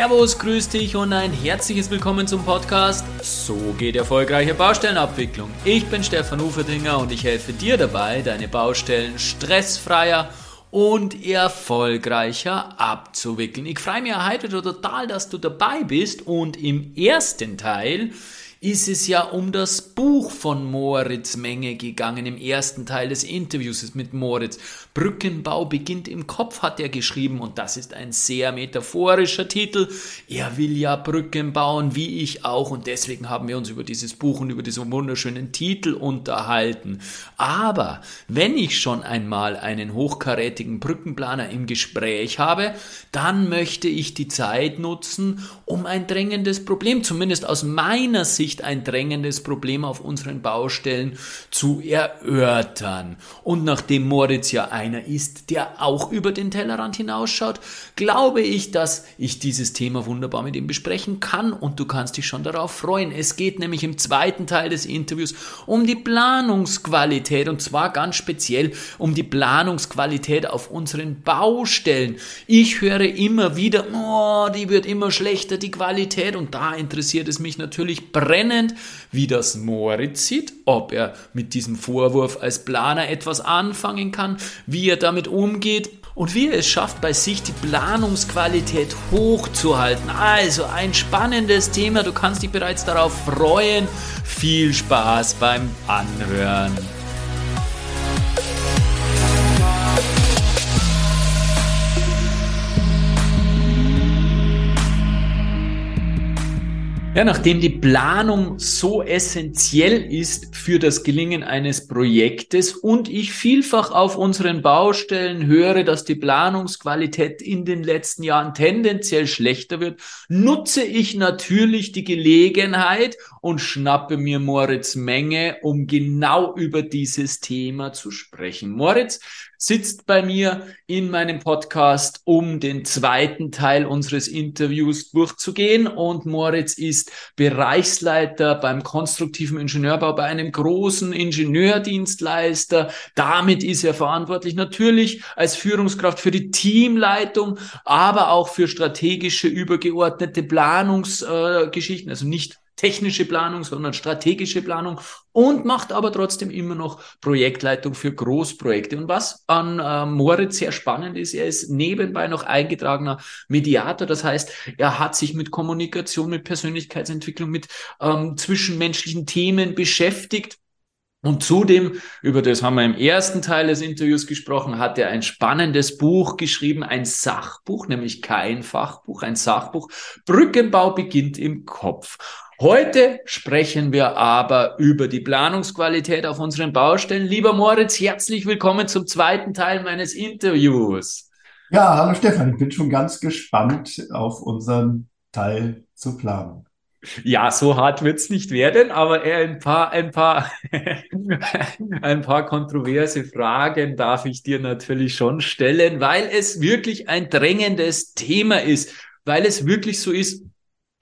Servus, grüß dich und ein herzliches Willkommen zum Podcast So geht erfolgreiche Baustellenabwicklung. Ich bin Stefan Uferdinger und ich helfe dir dabei, deine Baustellen stressfreier und erfolgreicher abzuwickeln. Ich freue mich heute total, dass du dabei bist und im ersten Teil ist es ja um das Buch von Moritz Menge gegangen im ersten Teil des Interviews mit Moritz. Brückenbau beginnt im Kopf, hat er geschrieben und das ist ein sehr metaphorischer Titel. Er will ja Brücken bauen, wie ich auch und deswegen haben wir uns über dieses Buch und über diesen wunderschönen Titel unterhalten. Aber wenn ich schon einmal einen hochkarätigen Brückenplaner im Gespräch habe, dann möchte ich die Zeit nutzen, um ein drängendes Problem, zumindest aus meiner Sicht, Sicht ein drängendes Problem auf unseren Baustellen zu erörtern. Und nachdem Moritz ja einer ist, der auch über den Tellerrand hinausschaut, glaube ich, dass ich dieses Thema wunderbar mit ihm besprechen kann und du kannst dich schon darauf freuen. Es geht nämlich im zweiten Teil des Interviews um die Planungsqualität und zwar ganz speziell um die Planungsqualität auf unseren Baustellen. Ich höre immer wieder, oh, die wird immer schlechter, die Qualität und da interessiert es mich natürlich brennend brennend, wie das Moritz sieht, ob er mit diesem Vorwurf als Planer etwas anfangen kann, wie er damit umgeht und wie er es schafft, bei sich die Planungsqualität hochzuhalten. Also ein spannendes Thema, du kannst dich bereits darauf freuen. Viel Spaß beim Anhören. Ja, nachdem die Planung so essentiell ist für das Gelingen eines Projektes und ich vielfach auf unseren Baustellen höre, dass die Planungsqualität in den letzten Jahren tendenziell schlechter wird, nutze ich natürlich die Gelegenheit und schnappe mir Moritz Menge, um genau über dieses Thema zu sprechen. Moritz, sitzt bei mir in meinem Podcast, um den zweiten Teil unseres Interviews durchzugehen. Und Moritz ist Bereichsleiter beim konstruktiven Ingenieurbau bei einem großen Ingenieurdienstleister. Damit ist er verantwortlich natürlich als Führungskraft für die Teamleitung, aber auch für strategische übergeordnete Planungsgeschichten, äh, also nicht technische Planung, sondern strategische Planung und macht aber trotzdem immer noch Projektleitung für Großprojekte. Und was an äh, Moritz sehr spannend ist, er ist nebenbei noch eingetragener Mediator. Das heißt, er hat sich mit Kommunikation, mit Persönlichkeitsentwicklung, mit ähm, zwischenmenschlichen Themen beschäftigt. Und zudem, über das haben wir im ersten Teil des Interviews gesprochen, hat er ein spannendes Buch geschrieben, ein Sachbuch, nämlich kein Fachbuch, ein Sachbuch. Brückenbau beginnt im Kopf. Heute sprechen wir aber über die Planungsqualität auf unseren Baustellen. Lieber Moritz, herzlich willkommen zum zweiten Teil meines Interviews. Ja, hallo Stefan, ich bin schon ganz gespannt auf unseren Teil zur Planung. Ja, so hart wird's nicht werden, aber ein paar, ein paar, ein paar kontroverse Fragen darf ich dir natürlich schon stellen, weil es wirklich ein drängendes Thema ist, weil es wirklich so ist,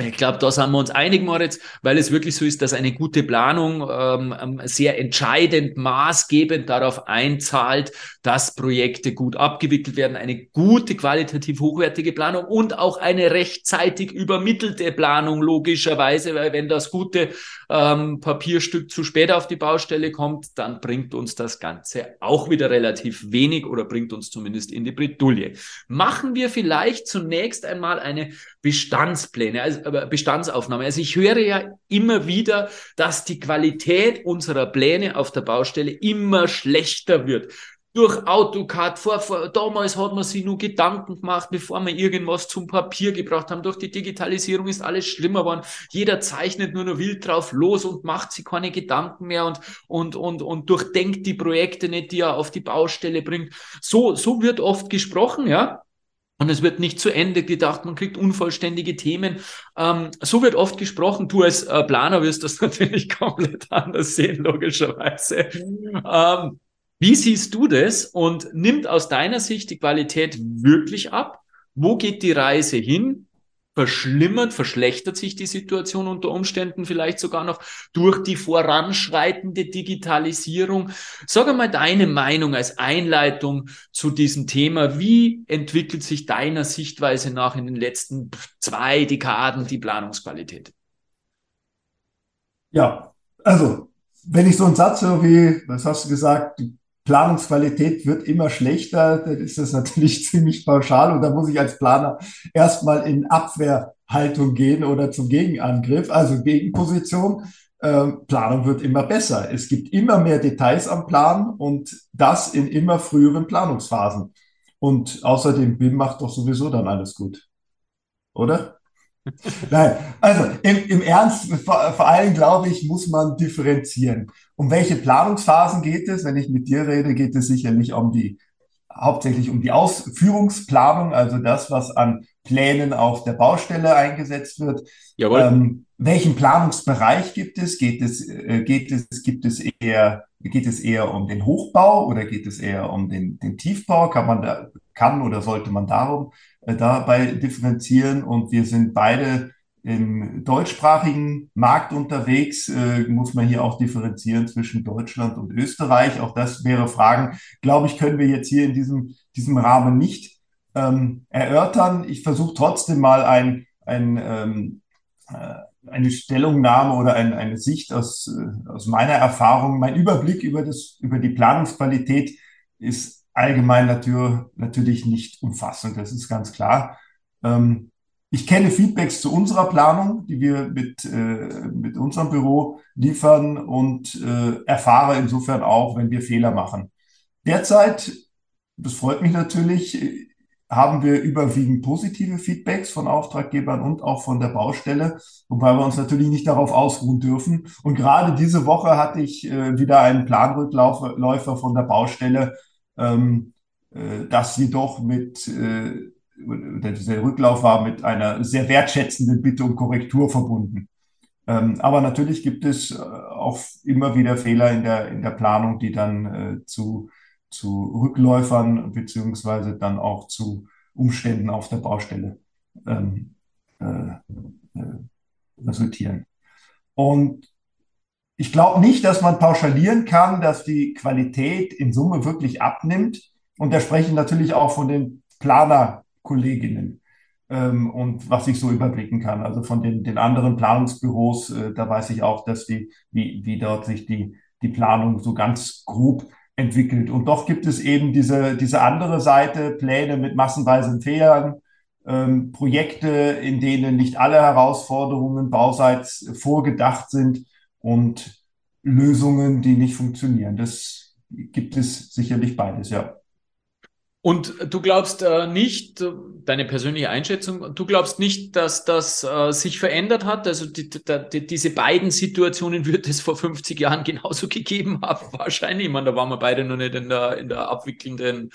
ich glaube, da sind wir uns einig, Moritz, weil es wirklich so ist, dass eine gute Planung ähm, ähm, sehr entscheidend, maßgebend darauf einzahlt, dass Projekte gut abgewickelt werden, eine gute, qualitativ hochwertige Planung und auch eine rechtzeitig übermittelte Planung, logischerweise, weil wenn das gute ähm, Papierstück zu spät auf die Baustelle kommt, dann bringt uns das Ganze auch wieder relativ wenig oder bringt uns zumindest in die Bredouille. Machen wir vielleicht zunächst einmal eine Bestandspläne, also Bestandsaufnahme. Also ich höre ja immer wieder, dass die Qualität unserer Pläne auf der Baustelle immer schlechter wird durch AutoCAD. Vor, vor, damals hat man sich nur Gedanken gemacht, bevor wir irgendwas zum Papier gebracht haben. Durch die Digitalisierung ist alles schlimmer geworden. Jeder zeichnet nur noch wild drauf los und macht sich keine Gedanken mehr und, und, und, und durchdenkt die Projekte nicht, die er auf die Baustelle bringt. So, so wird oft gesprochen, ja. Und es wird nicht zu Ende gedacht, man kriegt unvollständige Themen. Ähm, so wird oft gesprochen. Du als äh, Planer wirst das natürlich komplett anders sehen, logischerweise. Ähm, wie siehst du das und nimmt aus deiner Sicht die Qualität wirklich ab? Wo geht die Reise hin? Verschlimmert, verschlechtert sich die Situation unter Umständen vielleicht sogar noch durch die voranschreitende Digitalisierung. Sag einmal deine Meinung als Einleitung zu diesem Thema. Wie entwickelt sich deiner Sichtweise nach in den letzten zwei Dekaden die Planungsqualität? Ja, also wenn ich so einen Satz höre wie, was hast du gesagt, die Planungsqualität wird immer schlechter, dann ist das natürlich ziemlich pauschal und da muss ich als Planer erstmal in Abwehrhaltung gehen oder zum Gegenangriff, also Gegenposition. Ähm, Planung wird immer besser. Es gibt immer mehr Details am Plan und das in immer früheren Planungsphasen. Und außerdem BIM macht doch sowieso dann alles gut. Oder? Nein, also im, im Ernst, vor, vor allem glaube ich, muss man differenzieren. Um welche Planungsphasen geht es? Wenn ich mit dir rede, geht es sicherlich um die, hauptsächlich um die Ausführungsplanung, also das, was an Plänen auf der Baustelle eingesetzt wird. Jawohl. Ähm, welchen Planungsbereich gibt es? Geht es, äh, geht es, gibt es eher, geht es eher um den Hochbau oder geht es eher um den, den Tiefbau? Kann man da, kann oder sollte man darum äh, dabei differenzieren? Und wir sind beide im deutschsprachigen Markt unterwegs, äh, muss man hier auch differenzieren zwischen Deutschland und Österreich. Auch das wäre Fragen, glaube ich, können wir jetzt hier in diesem, diesem Rahmen nicht ähm, erörtern. Ich versuche trotzdem mal ein, ein ähm, äh, eine Stellungnahme oder ein, eine Sicht aus, äh, aus meiner Erfahrung. Mein Überblick über, das, über die Planungsqualität ist allgemein natur, natürlich nicht umfassend, das ist ganz klar. Ähm, ich kenne Feedbacks zu unserer Planung, die wir mit, äh, mit unserem Büro liefern und äh, erfahre insofern auch, wenn wir Fehler machen. Derzeit, das freut mich natürlich, haben wir überwiegend positive Feedbacks von Auftraggebern und auch von der Baustelle, wobei wir uns natürlich nicht darauf ausruhen dürfen. Und gerade diese Woche hatte ich äh, wieder einen Planrückläufer von der Baustelle, ähm, äh, das jedoch mit, äh, dieser Rücklauf war mit einer sehr wertschätzenden Bitte um Korrektur verbunden. Ähm, aber natürlich gibt es äh, auch immer wieder Fehler in der, in der Planung, die dann äh, zu zu Rückläufern beziehungsweise dann auch zu Umständen auf der Baustelle ähm, äh, äh, resultieren. Und ich glaube nicht, dass man pauschalieren kann, dass die Qualität in Summe wirklich abnimmt. Und da spreche ich natürlich auch von den Planerkolleginnen ähm, und was ich so überblicken kann. Also von den, den anderen Planungsbüros, äh, da weiß ich auch, dass die, wie, wie dort sich die, die Planung so ganz grob entwickelt. Und doch gibt es eben diese, diese andere Seite, Pläne mit massenweisen Fehlern, ähm, Projekte, in denen nicht alle Herausforderungen bauseits vorgedacht sind und Lösungen, die nicht funktionieren. Das gibt es sicherlich beides, ja. Und du glaubst äh, nicht, deine persönliche Einschätzung, du glaubst nicht, dass das äh, sich verändert hat? Also die, die, diese beiden Situationen wird es vor 50 Jahren genauso gegeben haben, wahrscheinlich. Ich meine, da waren wir beide noch nicht in der, in der abwickelnden,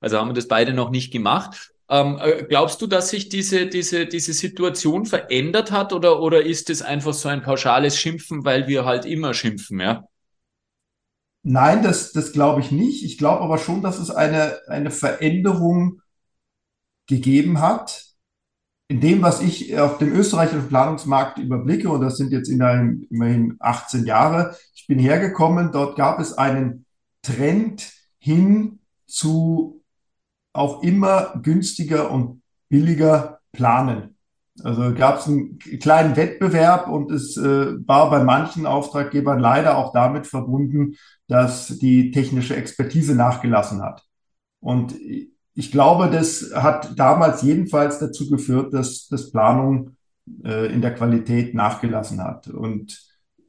also haben wir das beide noch nicht gemacht. Ähm, äh, glaubst du, dass sich diese, diese, diese Situation verändert hat oder, oder ist es einfach so ein pauschales Schimpfen, weil wir halt immer schimpfen, ja? Nein, das, das glaube ich nicht. Ich glaube aber schon, dass es eine, eine Veränderung gegeben hat. In dem, was ich auf dem österreichischen Planungsmarkt überblicke, und das sind jetzt immerhin, immerhin 18 Jahre, ich bin hergekommen, dort gab es einen Trend hin zu auch immer günstiger und billiger planen. Also gab es einen kleinen Wettbewerb und es äh, war bei manchen Auftraggebern leider auch damit verbunden, dass die technische Expertise nachgelassen hat. Und ich glaube, das hat damals jedenfalls dazu geführt, dass das Planung äh, in der Qualität nachgelassen hat. Und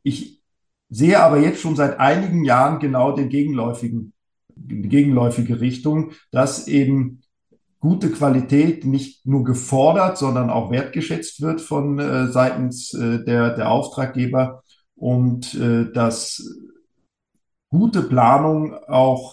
ich sehe aber jetzt schon seit einigen Jahren genau den gegenläufigen, die gegenläufige Richtung, dass eben gute Qualität nicht nur gefordert, sondern auch wertgeschätzt wird von äh, seitens äh, der, der Auftraggeber und äh, dass gute Planung auch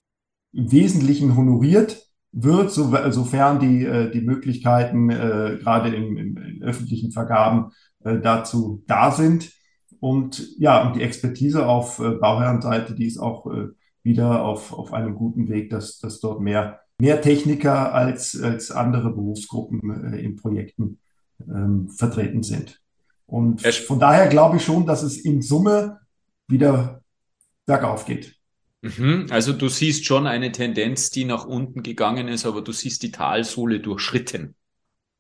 im Wesentlichen honoriert wird, so, sofern die, äh, die Möglichkeiten äh, gerade im, im, in öffentlichen Vergaben äh, dazu da sind. Und ja, und die Expertise auf äh, Bauherrenseite, die ist auch äh, wieder auf, auf einem guten Weg, dass, dass dort mehr, mehr Techniker als, als andere Berufsgruppen äh, in Projekten ähm, vertreten sind. Und von daher glaube ich schon, dass es in Summe wieder bergauf geht. Mhm. Also du siehst schon eine Tendenz, die nach unten gegangen ist, aber du siehst die Talsohle durchschritten.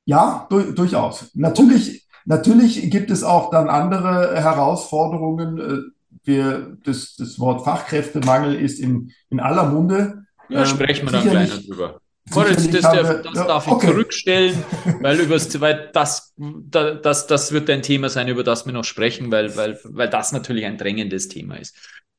Ja, du durchaus. Natürlich, natürlich gibt es auch dann andere Herausforderungen. Äh, wir, das, das Wort Fachkräftemangel ist in, in aller Munde. Ja, sprechen wir dann gleich drüber. Moritz, das, darf, das darf okay. ich zurückstellen, weil, übers, weil das, das, das wird ein Thema sein, über das wir noch sprechen, weil, weil, weil das natürlich ein drängendes Thema ist.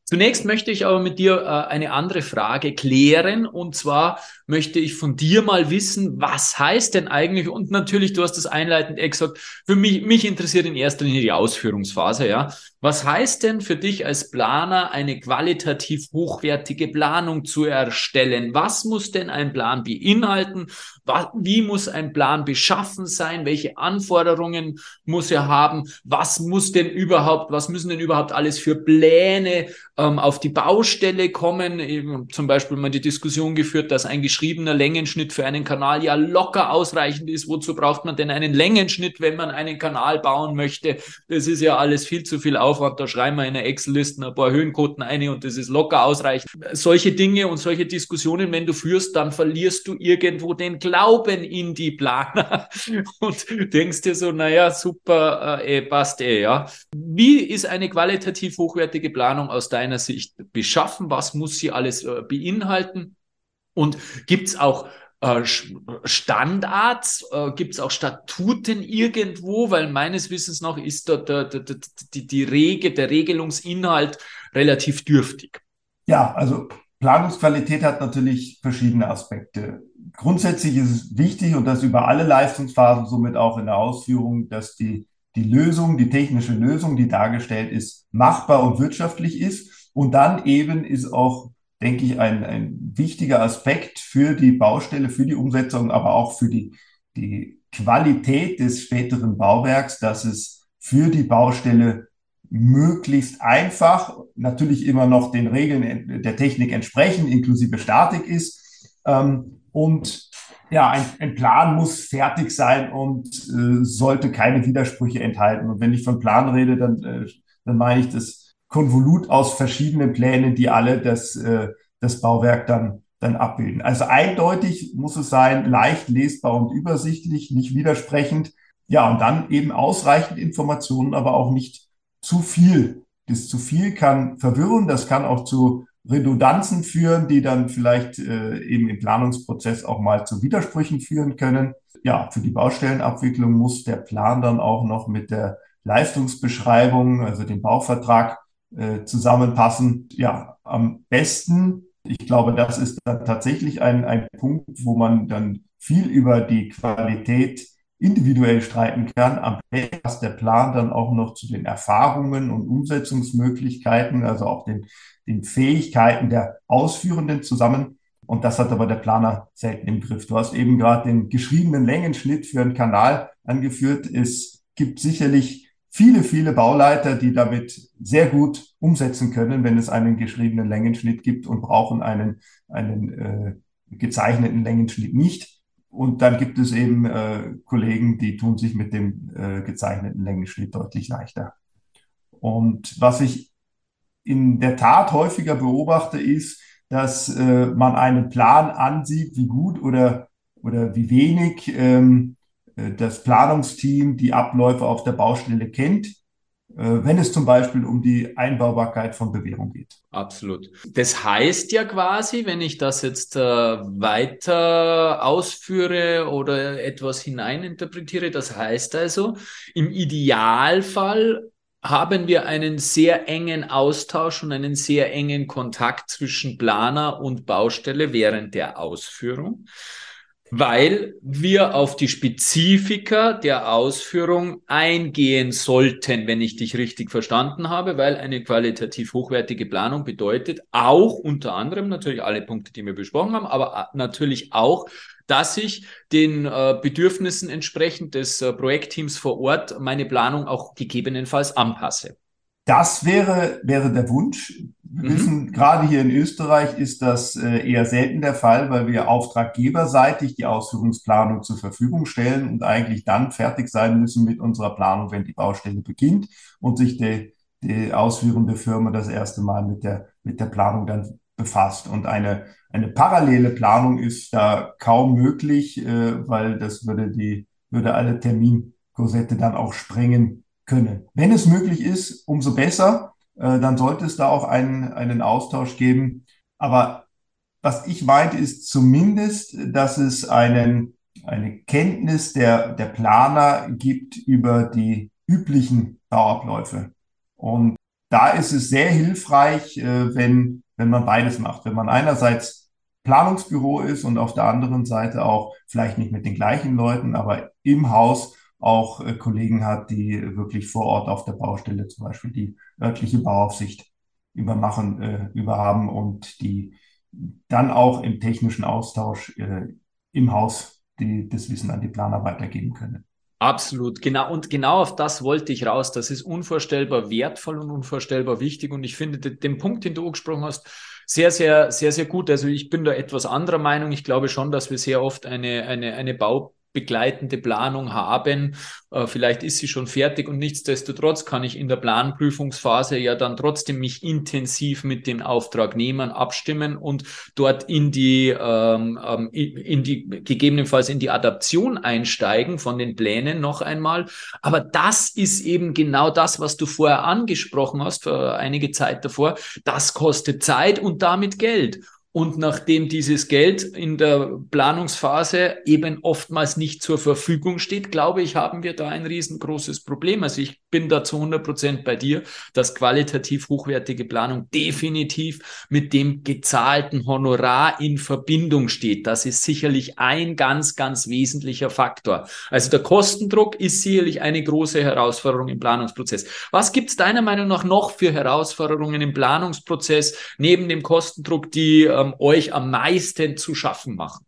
Zunächst möchte ich aber mit dir äh, eine andere Frage klären. Und zwar möchte ich von dir mal wissen, was heißt denn eigentlich, und natürlich, du hast das einleitend gesagt, für mich, mich interessiert in erster Linie die Ausführungsphase, ja. Was heißt denn für dich als Planer eine qualitativ hochwertige Planung zu erstellen? Was muss denn ein Plan beinhalten? Wie muss ein Plan beschaffen sein? Welche Anforderungen muss er haben? Was muss denn überhaupt, was müssen denn überhaupt alles für Pläne ähm, auf die Baustelle kommen? Eben zum Beispiel mal die Diskussion geführt, dass ein geschriebener Längenschnitt für einen Kanal ja locker ausreichend ist. Wozu braucht man denn einen Längenschnitt, wenn man einen Kanal bauen möchte? Das ist ja alles viel zu viel. Da schreiben wir in der Excel-Liste ein paar Höhenquoten ein und das ist locker ausreichend. Solche Dinge und solche Diskussionen, wenn du führst, dann verlierst du irgendwo den Glauben in die Planer und denkst dir so, naja, super, äh, eh, passt eh, ja. Wie ist eine qualitativ hochwertige Planung aus deiner Sicht beschaffen? Was muss sie alles äh, beinhalten? Und gibt es auch äh, Standards? Äh, Gibt es auch Statuten irgendwo? Weil meines Wissens nach ist da der, der, der, die, die Rege, der Regelungsinhalt relativ dürftig. Ja, also Planungsqualität hat natürlich verschiedene Aspekte. Grundsätzlich ist es wichtig und das über alle Leistungsphasen, somit auch in der Ausführung, dass die, die Lösung, die technische Lösung, die dargestellt ist, machbar und wirtschaftlich ist. Und dann eben ist auch denke ich, ein, ein wichtiger Aspekt für die Baustelle, für die Umsetzung, aber auch für die, die Qualität des späteren Bauwerks, dass es für die Baustelle möglichst einfach, natürlich immer noch den Regeln der Technik entsprechend, inklusive Statik ist. Ähm, und ja, ein, ein, Plan muss fertig sein und äh, sollte keine Widersprüche enthalten. Und wenn ich von Plan rede, dann, äh, dann meine ich das Konvolut aus verschiedenen Plänen, die alle das, äh, das Bauwerk dann, dann abbilden. Also eindeutig muss es sein, leicht lesbar und übersichtlich, nicht widersprechend. Ja, und dann eben ausreichend Informationen, aber auch nicht zu viel. Das zu viel kann verwirren, das kann auch zu Redundanzen führen, die dann vielleicht äh, eben im Planungsprozess auch mal zu Widersprüchen führen können. Ja, für die Baustellenabwicklung muss der Plan dann auch noch mit der Leistungsbeschreibung, also dem Bauvertrag, äh, zusammenpassen. Ja, am besten, ich glaube, das ist dann tatsächlich ein, ein Punkt, wo man dann viel über die Qualität individuell streiten kann. Am besten passt der Plan dann auch noch zu den Erfahrungen und Umsetzungsmöglichkeiten, also auch den, den Fähigkeiten der Ausführenden zusammen. Und das hat aber der Planer selten im Griff. Du hast eben gerade den geschriebenen Längenschnitt für einen Kanal angeführt. Es gibt sicherlich viele, viele Bauleiter, die damit sehr gut umsetzen können, wenn es einen geschriebenen Längenschnitt gibt und brauchen einen, einen äh, gezeichneten Längenschnitt nicht. Und dann gibt es eben äh, Kollegen, die tun sich mit dem äh, gezeichneten Längenschnitt deutlich leichter. Und was ich in der Tat häufiger beobachte, ist, dass äh, man einen Plan ansieht, wie gut oder, oder wie wenig ähm, äh, das Planungsteam die Abläufe auf der Baustelle kennt, äh, wenn es zum Beispiel um die Einbaubarkeit von Bewährung geht. Absolut. Das heißt ja quasi, wenn ich das jetzt äh, weiter ausführe oder etwas hineininterpretiere, das heißt also, im Idealfall haben wir einen sehr engen Austausch und einen sehr engen Kontakt zwischen Planer und Baustelle während der Ausführung weil wir auf die Spezifika der Ausführung eingehen sollten, wenn ich dich richtig verstanden habe, weil eine qualitativ hochwertige Planung bedeutet auch unter anderem natürlich alle Punkte, die wir besprochen haben, aber natürlich auch, dass ich den äh, Bedürfnissen entsprechend des äh, Projektteams vor Ort meine Planung auch gegebenenfalls anpasse. Das wäre, wäre der Wunsch. Wir mhm. wissen, gerade hier in Österreich ist das äh, eher selten der Fall, weil wir auftraggeberseitig die Ausführungsplanung zur Verfügung stellen und eigentlich dann fertig sein müssen mit unserer Planung, wenn die Baustelle beginnt und sich die, die ausführende Firma das erste Mal mit der, mit der Planung dann befasst. Und eine, eine parallele Planung ist da kaum möglich, äh, weil das würde die, würde alle Terminkorsette dann auch sprengen können. Wenn es möglich ist, umso besser. Äh, dann sollte es da auch einen, einen Austausch geben. Aber was ich meinte, ist zumindest, dass es einen, eine Kenntnis der, der Planer gibt über die üblichen Bauabläufe. Und da ist es sehr hilfreich, äh, wenn, wenn man beides macht. Wenn man einerseits Planungsbüro ist und auf der anderen Seite auch vielleicht nicht mit den gleichen Leuten, aber im Haus auch äh, Kollegen hat, die wirklich vor Ort auf der Baustelle zum Beispiel die örtliche Bauaufsicht übermachen, äh, überhaben und die dann auch im technischen Austausch äh, im Haus die, das Wissen an die Planer weitergeben können. Absolut, genau. Und genau auf das wollte ich raus. Das ist unvorstellbar wertvoll und unvorstellbar wichtig. Und ich finde den Punkt, den du angesprochen hast, sehr, sehr, sehr, sehr gut. Also ich bin da etwas anderer Meinung. Ich glaube schon, dass wir sehr oft eine, eine, eine Bau begleitende Planung haben. Äh, vielleicht ist sie schon fertig und nichtsdestotrotz kann ich in der Planprüfungsphase ja dann trotzdem mich intensiv mit den Auftragnehmern abstimmen und dort in die, ähm, ähm in die, gegebenenfalls in die Adaption einsteigen von den Plänen noch einmal. Aber das ist eben genau das, was du vorher angesprochen hast, für einige Zeit davor. Das kostet Zeit und damit Geld. Und nachdem dieses Geld in der Planungsphase eben oftmals nicht zur Verfügung steht, glaube ich, haben wir da ein riesengroßes Problem. Also ich bin da zu 100 Prozent bei dir, dass qualitativ hochwertige Planung definitiv mit dem gezahlten Honorar in Verbindung steht. Das ist sicherlich ein ganz, ganz wesentlicher Faktor. Also der Kostendruck ist sicherlich eine große Herausforderung im Planungsprozess. Was gibt es deiner Meinung nach noch für Herausforderungen im Planungsprozess neben dem Kostendruck, die ähm, euch am meisten zu schaffen machen?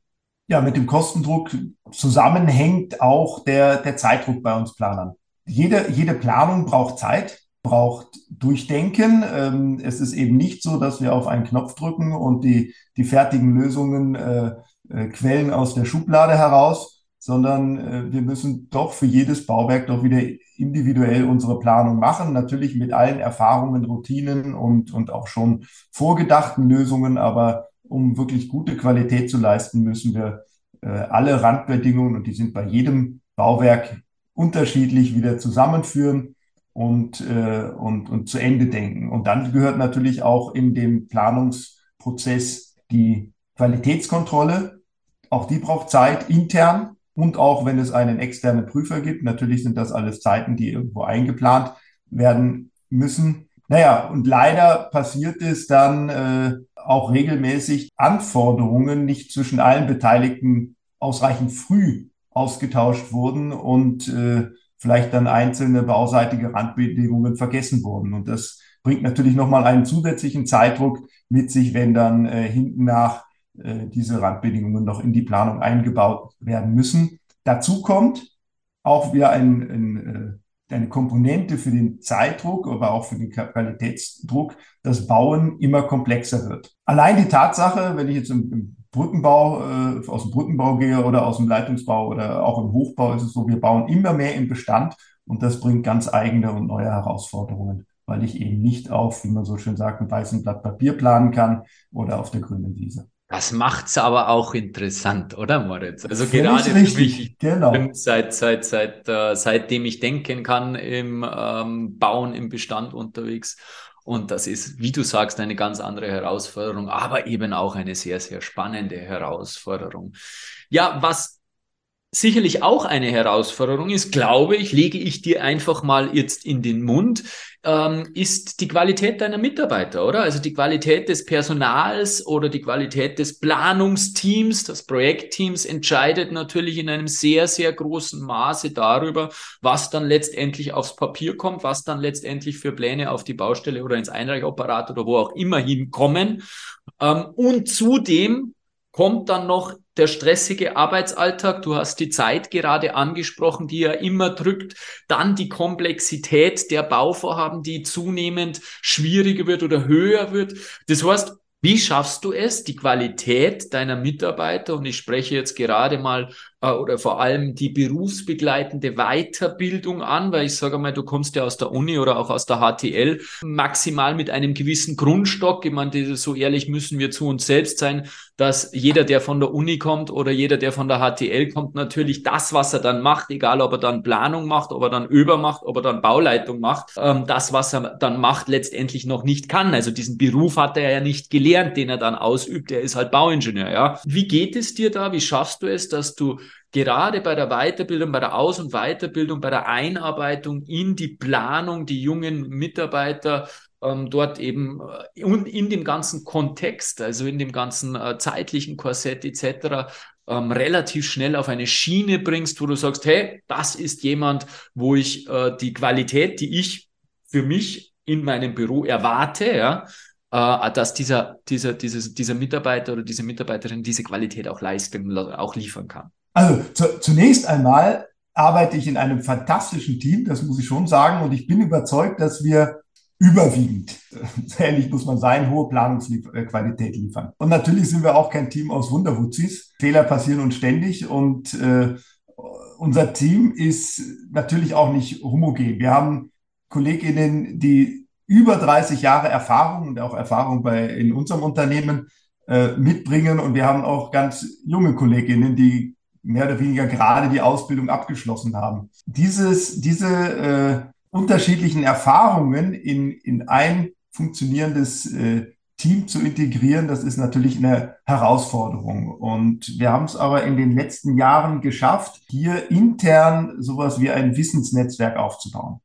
Ja, mit dem Kostendruck zusammenhängt auch der, der Zeitdruck bei uns Planern. Jede, jede Planung braucht Zeit, braucht Durchdenken. Ähm, es ist eben nicht so, dass wir auf einen Knopf drücken und die, die fertigen Lösungen äh, äh, quellen aus der Schublade heraus, sondern äh, wir müssen doch für jedes Bauwerk doch wieder individuell unsere Planung machen. Natürlich mit allen Erfahrungen, Routinen und, und auch schon vorgedachten Lösungen, aber um wirklich gute Qualität zu leisten, müssen wir äh, alle Randbedingungen, und die sind bei jedem Bauwerk unterschiedlich, wieder zusammenführen und, äh, und, und zu Ende denken. Und dann gehört natürlich auch in dem Planungsprozess die Qualitätskontrolle. Auch die braucht Zeit intern und auch wenn es einen externen Prüfer gibt. Natürlich sind das alles Zeiten, die irgendwo eingeplant werden müssen. Naja, und leider passiert es dann äh, auch regelmäßig Anforderungen nicht zwischen allen Beteiligten ausreichend früh ausgetauscht wurden und äh, vielleicht dann einzelne bauseitige Randbedingungen vergessen wurden. Und das bringt natürlich nochmal einen zusätzlichen Zeitdruck mit sich, wenn dann äh, hinten nach äh, diese Randbedingungen noch in die Planung eingebaut werden müssen. Dazu kommt auch wieder ein, ein eine Komponente für den Zeitdruck, aber auch für den Qualitätsdruck, dass Bauen immer komplexer wird. Allein die Tatsache, wenn ich jetzt im, Brückenbau, äh, aus dem Brückenbau gehe oder aus dem Leitungsbau oder auch im Hochbau, ist es so, wir bauen immer mehr im Bestand und das bringt ganz eigene und neue Herausforderungen, weil ich eben nicht auf, wie man so schön sagt, ein weißen Blatt Papier planen kann oder auf der grünen Wiese. Das macht's aber auch interessant, oder Moritz? Also Völlig gerade für mich, genau. bin seit, seit, seit, äh, seitdem ich denken kann, im ähm, Bauen, im Bestand unterwegs. Und das ist, wie du sagst, eine ganz andere Herausforderung, aber eben auch eine sehr, sehr spannende Herausforderung. Ja, was sicherlich auch eine Herausforderung ist, glaube ich, lege ich dir einfach mal jetzt in den Mund, ähm, ist die Qualität deiner Mitarbeiter, oder? Also die Qualität des Personals oder die Qualität des Planungsteams, des Projektteams entscheidet natürlich in einem sehr, sehr großen Maße darüber, was dann letztendlich aufs Papier kommt, was dann letztendlich für Pläne auf die Baustelle oder ins Einreichapparat oder wo auch immer hinkommen. Ähm, und zudem kommt dann noch der stressige Arbeitsalltag, du hast die Zeit gerade angesprochen, die ja immer drückt, dann die Komplexität der Bauvorhaben, die zunehmend schwieriger wird oder höher wird. Das heißt, wie schaffst du es, die Qualität deiner Mitarbeiter, und ich spreche jetzt gerade mal äh, oder vor allem die berufsbegleitende Weiterbildung an, weil ich sage mal, du kommst ja aus der Uni oder auch aus der HTL, maximal mit einem gewissen Grundstock. Ich meine, so ehrlich müssen wir zu uns selbst sein, dass jeder, der von der Uni kommt oder jeder, der von der HTL kommt, natürlich das, was er dann macht, egal ob er dann Planung macht, ob er dann Über macht, ob er dann Bauleitung macht, ähm, das, was er dann macht, letztendlich noch nicht kann. Also diesen Beruf hat er ja nicht gelernt, den er dann ausübt. Er ist halt Bauingenieur, ja. Wie geht es dir da? Wie schaffst du es, dass du gerade bei der Weiterbildung, bei der Aus- und Weiterbildung, bei der Einarbeitung in die Planung, die jungen Mitarbeiter ähm, dort eben äh, und in dem ganzen Kontext, also in dem ganzen äh, zeitlichen Korsett etc., ähm, relativ schnell auf eine Schiene bringst, wo du sagst, hey, das ist jemand, wo ich äh, die Qualität, die ich für mich in meinem Büro erwarte, ja, äh, dass dieser, dieser, dieses, dieser Mitarbeiter oder diese Mitarbeiterin diese Qualität auch leisten, auch liefern kann. Also zu, zunächst einmal arbeite ich in einem fantastischen Team, das muss ich schon sagen, und ich bin überzeugt, dass wir überwiegend, ehrlich muss man sein, hohe Planungsqualität liefern. Und natürlich sind wir auch kein Team aus Wunderwutzis. Fehler passieren uns ständig und äh, unser Team ist natürlich auch nicht homogen. Wir haben Kolleginnen, die über 30 Jahre Erfahrung und auch Erfahrung bei, in unserem Unternehmen äh, mitbringen. Und wir haben auch ganz junge Kolleginnen, die mehr oder weniger gerade die Ausbildung abgeschlossen haben. Dieses, diese äh, unterschiedlichen Erfahrungen in, in ein funktionierendes äh, Team zu integrieren, das ist natürlich eine Herausforderung. Und wir haben es aber in den letzten Jahren geschafft, hier intern sowas wie ein Wissensnetzwerk aufzubauen.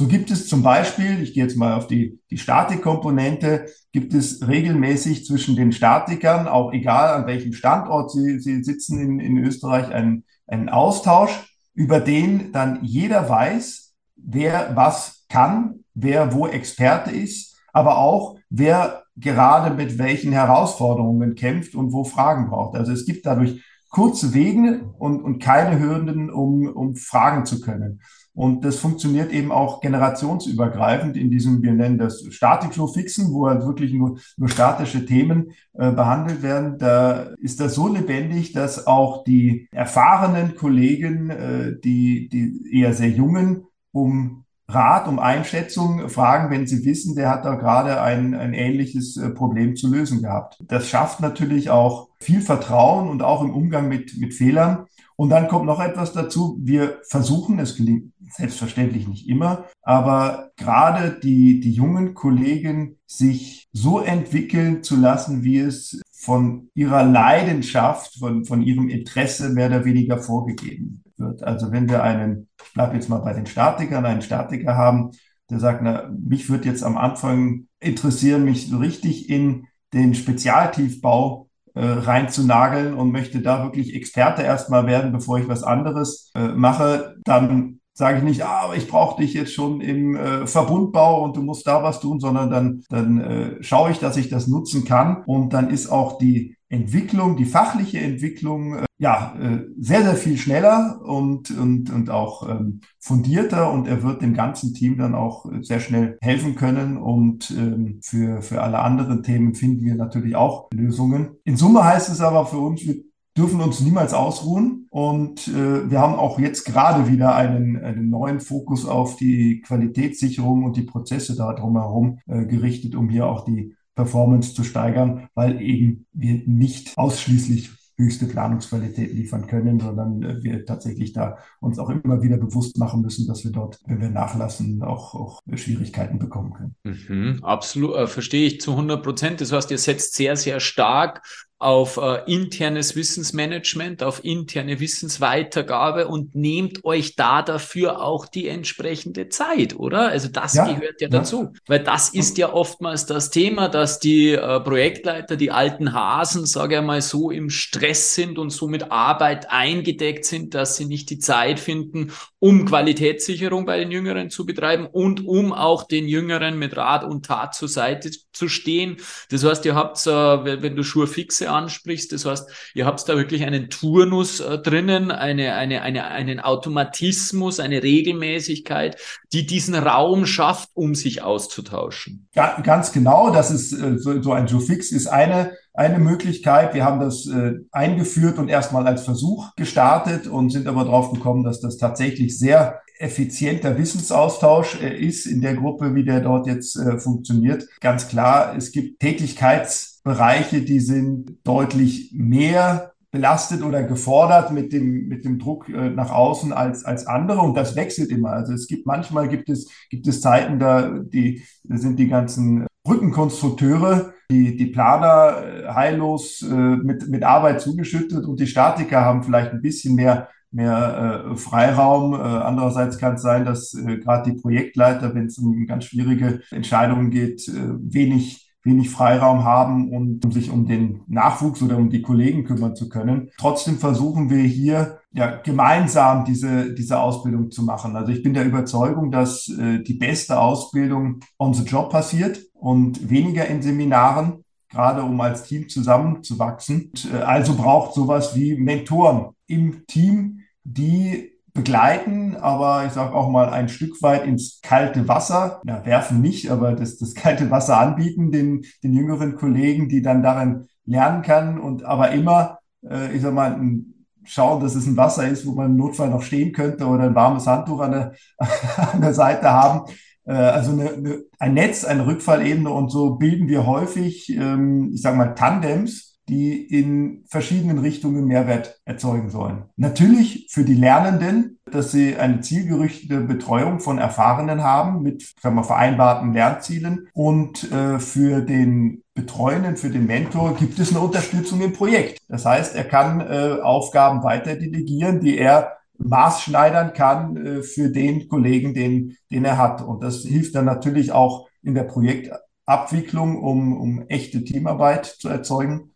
So gibt es zum Beispiel, ich gehe jetzt mal auf die, die Statikkomponente, gibt es regelmäßig zwischen den Statikern, auch egal an welchem Standort sie, sie sitzen in, in Österreich, einen, einen Austausch, über den dann jeder weiß, wer was kann, wer wo Experte ist, aber auch wer gerade mit welchen Herausforderungen kämpft und wo Fragen braucht. Also es gibt dadurch kurze Wege und, und keine Hürden, um, um fragen zu können. Und das funktioniert eben auch generationsübergreifend in diesem, wir nennen das Statikflow Fixen, wo halt wirklich nur, nur statische Themen äh, behandelt werden. Da ist das so lebendig, dass auch die erfahrenen Kollegen, äh, die, die eher sehr jungen, um Rat, um Einschätzung fragen, wenn sie wissen, der hat da gerade ein, ein ähnliches äh, Problem zu lösen gehabt. Das schafft natürlich auch viel Vertrauen und auch im Umgang mit, mit Fehlern. Und dann kommt noch etwas dazu. Wir versuchen, es gelingt selbstverständlich nicht immer, aber gerade die, die jungen Kollegen sich so entwickeln zu lassen, wie es von ihrer Leidenschaft, von, von ihrem Interesse mehr oder weniger vorgegeben wird. Also wenn wir einen, ich bleibe jetzt mal bei den Statikern, einen Statiker haben, der sagt, na, mich wird jetzt am Anfang interessieren, mich so richtig in den Spezialtiefbau äh, reinzunageln und möchte da wirklich Experte erstmal werden, bevor ich was anderes äh, mache, dann sage ich nicht, ah, ich brauche dich jetzt schon im äh, Verbundbau und du musst da was tun, sondern dann, dann äh, schaue ich, dass ich das nutzen kann. Und dann ist auch die Entwicklung, die fachliche Entwicklung, äh, ja, äh, sehr, sehr viel schneller und, und, und auch ähm, fundierter und er wird dem ganzen Team dann auch sehr schnell helfen können und ähm, für, für alle anderen Themen finden wir natürlich auch Lösungen. In Summe heißt es aber für uns, wir dürfen uns niemals ausruhen und äh, wir haben auch jetzt gerade wieder einen, einen neuen Fokus auf die Qualitätssicherung und die Prozesse da drumherum äh, gerichtet, um hier auch die Performance zu steigern, weil eben wir nicht ausschließlich höchste Planungsqualität liefern können, sondern wir tatsächlich da uns auch immer wieder bewusst machen müssen, dass wir dort, wenn wir nachlassen, auch, auch Schwierigkeiten bekommen können. Mhm, absolut, äh, verstehe ich zu 100 Prozent. Das heißt, ihr setzt sehr, sehr stark auf äh, internes Wissensmanagement, auf interne Wissensweitergabe und nehmt euch da dafür auch die entsprechende Zeit, oder? Also das ja, gehört ja, ja, dazu, weil das ist ja oftmals das Thema, dass die äh, Projektleiter, die alten Hasen, sage ich mal so, im Stress sind und so mit Arbeit eingedeckt sind, dass sie nicht die Zeit finden, um Qualitätssicherung bei den Jüngeren zu betreiben und um auch den Jüngeren mit Rat und Tat zur Seite zu stehen. Das heißt, ihr habt, äh, wenn du Schuhe fixe Ansprichst. Das heißt, ihr habt da wirklich einen Turnus äh, drinnen, eine, eine, eine, einen Automatismus, eine Regelmäßigkeit, die diesen Raum schafft, um sich auszutauschen. Ja, ganz genau. Das ist äh, so, so ein Joe-Fix ist eine eine Möglichkeit. Wir haben das äh, eingeführt und erstmal als Versuch gestartet und sind aber drauf gekommen, dass das tatsächlich sehr effizienter Wissensaustausch äh, ist in der Gruppe, wie der dort jetzt äh, funktioniert. Ganz klar, es gibt Tätigkeitsbereiche, die sind deutlich mehr belastet oder gefordert mit dem, mit dem Druck äh, nach außen als, als andere und das wechselt immer. Also es gibt manchmal gibt es, gibt es Zeiten, da, die, da sind die ganzen Brückenkonstrukteure, die, die Planer äh, heillos äh, mit, mit Arbeit zugeschüttet und die Statiker haben vielleicht ein bisschen mehr, mehr äh, Freiraum. Äh, andererseits kann es sein, dass äh, gerade die Projektleiter, wenn es um ganz schwierige Entscheidungen geht, äh, wenig wenig Freiraum haben um sich um den Nachwuchs oder um die Kollegen kümmern zu können. Trotzdem versuchen wir hier ja gemeinsam diese, diese Ausbildung zu machen. Also ich bin der Überzeugung, dass äh, die beste Ausbildung on the job passiert und weniger in Seminaren, gerade um als Team zusammenzuwachsen. Und, äh, also braucht sowas wie Mentoren im Team, die begleiten, aber ich sage auch mal ein Stück weit ins kalte Wasser, ja, werfen nicht, aber das, das kalte Wasser anbieten den, den jüngeren Kollegen, die dann darin lernen kann und aber immer, äh, ich sag mal, ein, schauen, dass es ein Wasser ist, wo man im Notfall noch stehen könnte oder ein warmes Handtuch an der, an der Seite haben. Äh, also eine, eine, ein Netz, eine Rückfallebene und so bilden wir häufig, ähm, ich sage mal, Tandems, die in verschiedenen Richtungen Mehrwert erzeugen sollen. Natürlich für die Lernenden, dass sie eine zielgerichtete Betreuung von Erfahrenen haben mit sagen wir, vereinbarten Lernzielen und äh, für den Betreuenden, für den Mentor gibt es eine Unterstützung im Projekt. Das heißt, er kann äh, Aufgaben weiter delegieren, die er maßschneidern kann äh, für den Kollegen, den, den er hat. Und das hilft dann natürlich auch in der Projektabwicklung, um, um echte Teamarbeit zu erzeugen.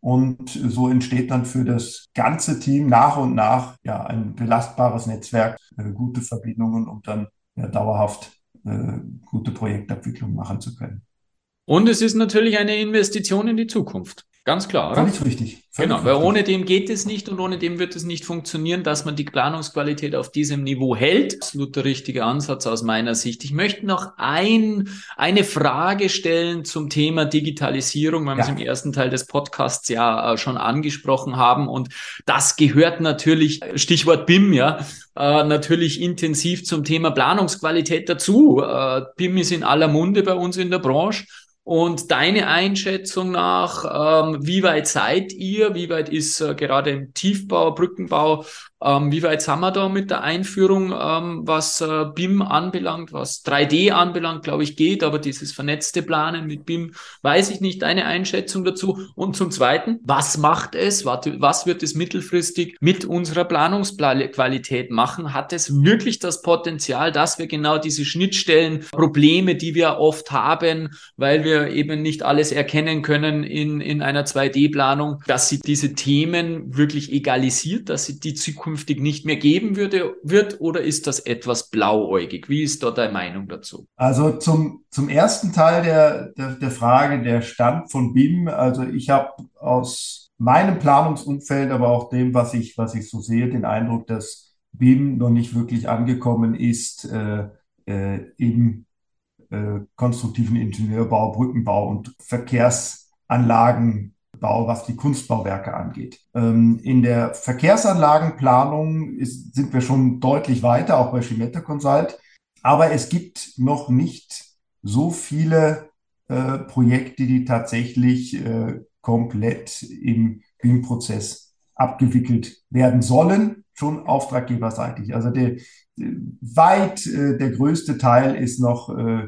Und so entsteht dann für das ganze Team nach und nach ja ein belastbares Netzwerk, äh, gute Verbindungen, um dann ja, dauerhaft äh, gute Projektabwicklung machen zu können. Und es ist natürlich eine Investition in die Zukunft. Ganz klar, oder? Völlig richtig. Völlig genau, weil ohne dem geht es nicht und ohne dem wird es nicht funktionieren, dass man die Planungsqualität auf diesem Niveau hält. Absolut der richtige Ansatz aus meiner Sicht. Ich möchte noch ein, eine Frage stellen zum Thema Digitalisierung, weil ja. wir es im ersten Teil des Podcasts ja äh, schon angesprochen haben. Und das gehört natürlich, Stichwort BIM, ja, äh, natürlich intensiv zum Thema Planungsqualität dazu. Äh, BIM ist in aller Munde bei uns in der Branche. Und deine Einschätzung nach, ähm, wie weit seid ihr, wie weit ist äh, gerade im Tiefbau, Brückenbau ähm, wie weit sind wir da mit der Einführung, ähm, was äh, BIM anbelangt, was 3D anbelangt, glaube ich, geht, aber dieses vernetzte Planen mit BIM, weiß ich nicht, eine Einschätzung dazu. Und zum Zweiten, was macht es, was wird es mittelfristig mit unserer Planungsqualität machen? Hat es wirklich das Potenzial, dass wir genau diese Schnittstellen, Probleme, die wir oft haben, weil wir eben nicht alles erkennen können in, in einer 2D-Planung, dass sie diese Themen wirklich egalisiert, dass sie die Zukunft zukünftig nicht mehr geben würde, wird oder ist das etwas blauäugig? Wie ist da deine Meinung dazu? Also zum, zum ersten Teil der, der, der Frage, der Stand von BIM. Also ich habe aus meinem Planungsumfeld, aber auch dem, was ich, was ich so sehe, den Eindruck, dass BIM noch nicht wirklich angekommen ist äh, äh, im äh, konstruktiven Ingenieurbau, Brückenbau und Verkehrsanlagen Bau, was die Kunstbauwerke angeht. Ähm, in der Verkehrsanlagenplanung ist, sind wir schon deutlich weiter, auch bei Schimetta Consult. Aber es gibt noch nicht so viele äh, Projekte, die tatsächlich äh, komplett im BIM-Prozess abgewickelt werden sollen, schon auftraggeberseitig. Also der, weit äh, der größte Teil ist noch äh,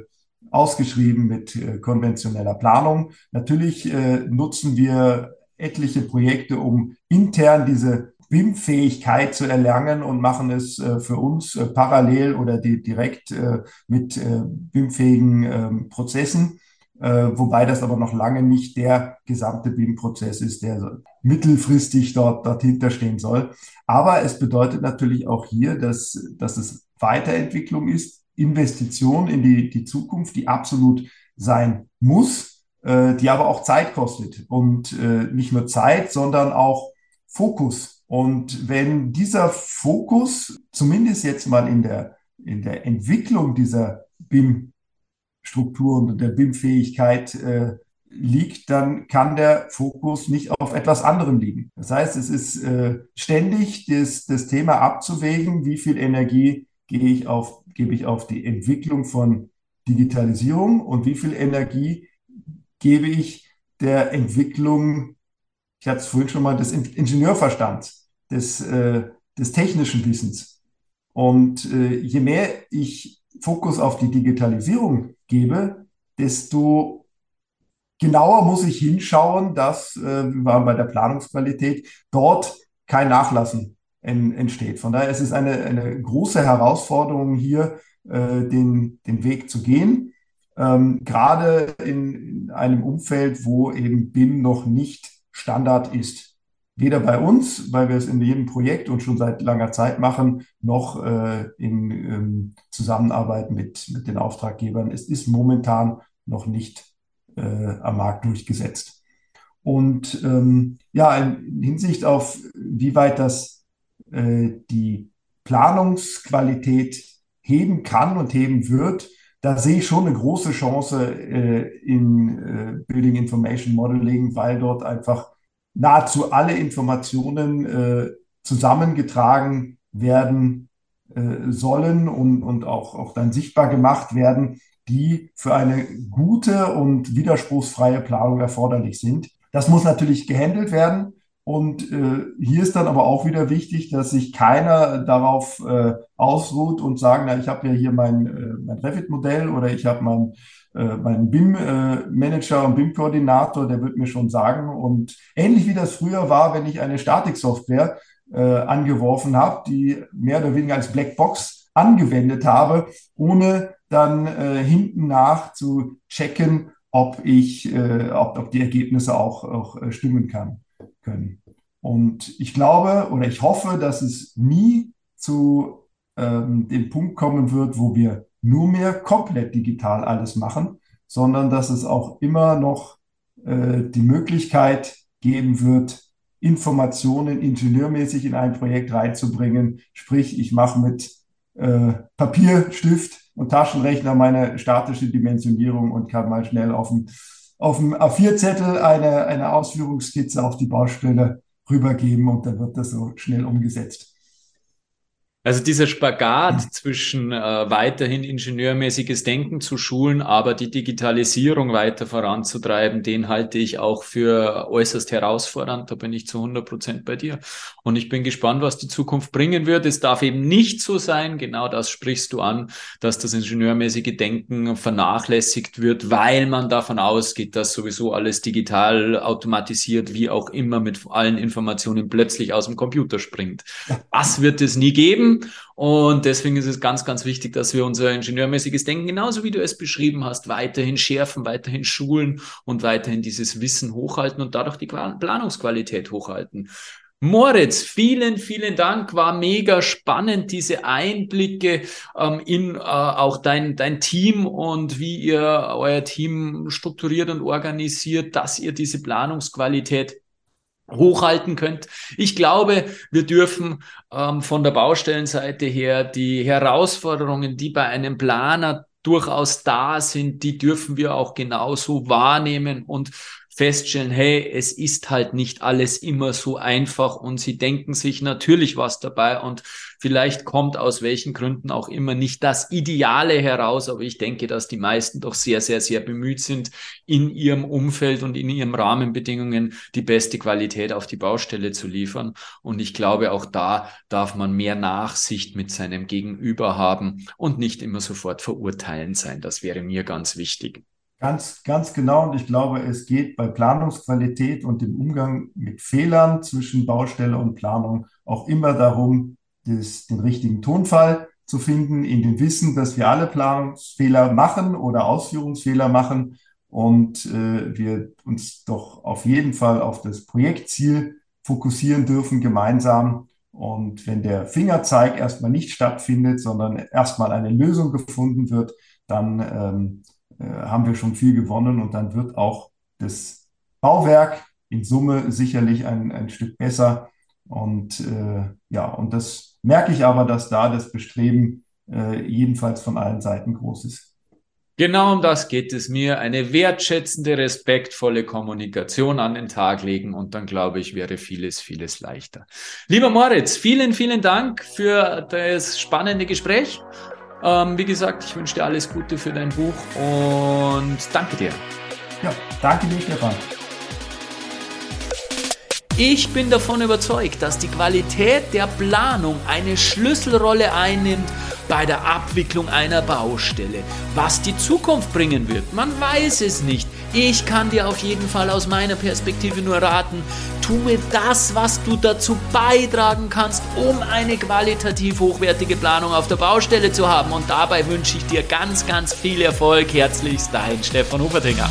ausgeschrieben mit äh, konventioneller Planung. Natürlich äh, nutzen wir etliche Projekte, um intern diese BIM-Fähigkeit zu erlangen und machen es äh, für uns äh, parallel oder die, direkt äh, mit äh, BIM-fähigen ähm, Prozessen, wobei das aber noch lange nicht der gesamte BIM-Prozess ist, der mittelfristig dort, dort hinterstehen soll. Aber es bedeutet natürlich auch hier, dass, dass es Weiterentwicklung ist, Investition in die, die Zukunft, die absolut sein muss. äh, die aber auch Zeit kostet. Und äh, nicht nur Zeit, sondern auch Fokus. Und wenn dieser Fokus, zumindest jetzt mal in der, in der Entwicklung dieser BIM-Strukturen und der BIM-Fähigkeit äh, liegt, dann kann der Fokus nicht auf etwas anderem liegen. Das heißt, es ist äh, ständig das, das Thema abzuwägen, wie viel Energie gehe ich auf, gebe ich auf die Entwicklung von Digitalisierung und wie viel Energie gebe ich der Entwicklung, ich hatte es vorhin schon mal, des Ingenieurverstands, des, äh, des technischen Wissens. Und äh, je mehr ich Fokus auf die Digitalisierung gebe, desto genauer muss ich hinschauen, dass, äh, wir waren bei der Planungsqualität, dort kein Nachlassen en, entsteht. Von daher ist es eine, eine große Herausforderung hier, äh, den, den Weg zu gehen. Ähm, gerade in, in einem Umfeld, wo eben BIM noch nicht Standard ist. Weder bei uns, weil wir es in jedem Projekt und schon seit langer Zeit machen, noch äh, in ähm, Zusammenarbeit mit, mit den Auftraggebern. Es ist momentan noch nicht äh, am Markt durchgesetzt. Und ähm, ja, in Hinsicht auf, wie weit das die Planungsqualität heben kann und heben wird, da sehe ich schon eine große Chance äh, in äh, Building Information Modeling, weil dort einfach nahezu alle Informationen äh, zusammengetragen werden äh, sollen und, und auch, auch dann sichtbar gemacht werden, die für eine gute und widerspruchsfreie Planung erforderlich sind. Das muss natürlich gehandelt werden. Und äh, hier ist dann aber auch wieder wichtig, dass sich keiner darauf äh, ausruht und sagen, na, ich habe ja hier mein, äh, mein Revit-Modell oder ich habe mein, äh, meinen BIM-Manager und BIM-Koordinator, der wird mir schon sagen. Und ähnlich wie das früher war, wenn ich eine Statiksoftware äh, angeworfen habe, die mehr oder weniger als Blackbox angewendet habe, ohne dann äh, hinten nach zu checken, ob ich, äh, ob, ob die Ergebnisse auch, auch äh, stimmen kann, können. Und ich glaube oder ich hoffe, dass es nie zu ähm, dem Punkt kommen wird, wo wir nur mehr komplett digital alles machen, sondern dass es auch immer noch äh, die Möglichkeit geben wird, Informationen ingenieurmäßig in ein Projekt reinzubringen. Sprich, ich mache mit äh, Papier, Stift und Taschenrechner meine statische Dimensionierung und kann mal schnell auf dem, auf dem A4-Zettel eine, eine Ausführungsskizze auf die Baustelle rübergeben und dann wird das so schnell umgesetzt. Also dieser Spagat zwischen äh, weiterhin ingenieurmäßiges Denken zu schulen, aber die Digitalisierung weiter voranzutreiben, den halte ich auch für äußerst herausfordernd. Da bin ich zu 100 Prozent bei dir. Und ich bin gespannt, was die Zukunft bringen wird. Es darf eben nicht so sein, genau das sprichst du an, dass das ingenieurmäßige Denken vernachlässigt wird, weil man davon ausgeht, dass sowieso alles digital automatisiert, wie auch immer mit allen Informationen plötzlich aus dem Computer springt. Was wird es nie geben? Und deswegen ist es ganz, ganz wichtig, dass wir unser ingenieurmäßiges Denken, genauso wie du es beschrieben hast, weiterhin schärfen, weiterhin schulen und weiterhin dieses Wissen hochhalten und dadurch die Planungsqualität hochhalten. Moritz, vielen, vielen Dank. War mega spannend, diese Einblicke ähm, in äh, auch dein, dein Team und wie ihr euer Team strukturiert und organisiert, dass ihr diese Planungsqualität hochhalten könnt. Ich glaube, wir dürfen ähm, von der Baustellenseite her die Herausforderungen, die bei einem Planer durchaus da sind, die dürfen wir auch genauso wahrnehmen und feststellen, hey, es ist halt nicht alles immer so einfach und sie denken sich natürlich was dabei und vielleicht kommt aus welchen Gründen auch immer nicht das Ideale heraus, aber ich denke, dass die meisten doch sehr, sehr, sehr bemüht sind, in ihrem Umfeld und in ihren Rahmenbedingungen die beste Qualität auf die Baustelle zu liefern. Und ich glaube, auch da darf man mehr Nachsicht mit seinem Gegenüber haben und nicht immer sofort verurteilen sein. Das wäre mir ganz wichtig. Ganz, ganz genau. Und ich glaube, es geht bei Planungsqualität und dem Umgang mit Fehlern zwischen Baustelle und Planung auch immer darum, das, den richtigen Tonfall zu finden, in dem Wissen, dass wir alle Planungsfehler machen oder Ausführungsfehler machen und äh, wir uns doch auf jeden Fall auf das Projektziel fokussieren dürfen gemeinsam. Und wenn der Fingerzeig erstmal nicht stattfindet, sondern erstmal eine Lösung gefunden wird, dann ähm, äh, haben wir schon viel gewonnen und dann wird auch das Bauwerk in Summe sicherlich ein, ein Stück besser. Und äh, ja, und das merke ich aber, dass da das Bestreben äh, jedenfalls von allen Seiten groß ist. Genau um das geht es mir. Eine wertschätzende, respektvolle Kommunikation an den Tag legen und dann glaube ich, wäre vieles, vieles leichter. Lieber Moritz, vielen, vielen Dank für das spannende Gespräch. Ähm, wie gesagt, ich wünsche dir alles Gute für dein Buch und danke dir. Ja, danke dir, Stefan. Ich bin davon überzeugt, dass die Qualität der Planung eine Schlüsselrolle einnimmt bei der Abwicklung einer Baustelle. Was die Zukunft bringen wird, man weiß es nicht. Ich kann dir auf jeden Fall aus meiner Perspektive nur raten, tue das, was du dazu beitragen kannst, um eine qualitativ hochwertige Planung auf der Baustelle zu haben. Und dabei wünsche ich dir ganz, ganz viel Erfolg. Herzlichst dein Stefan Hufertinger.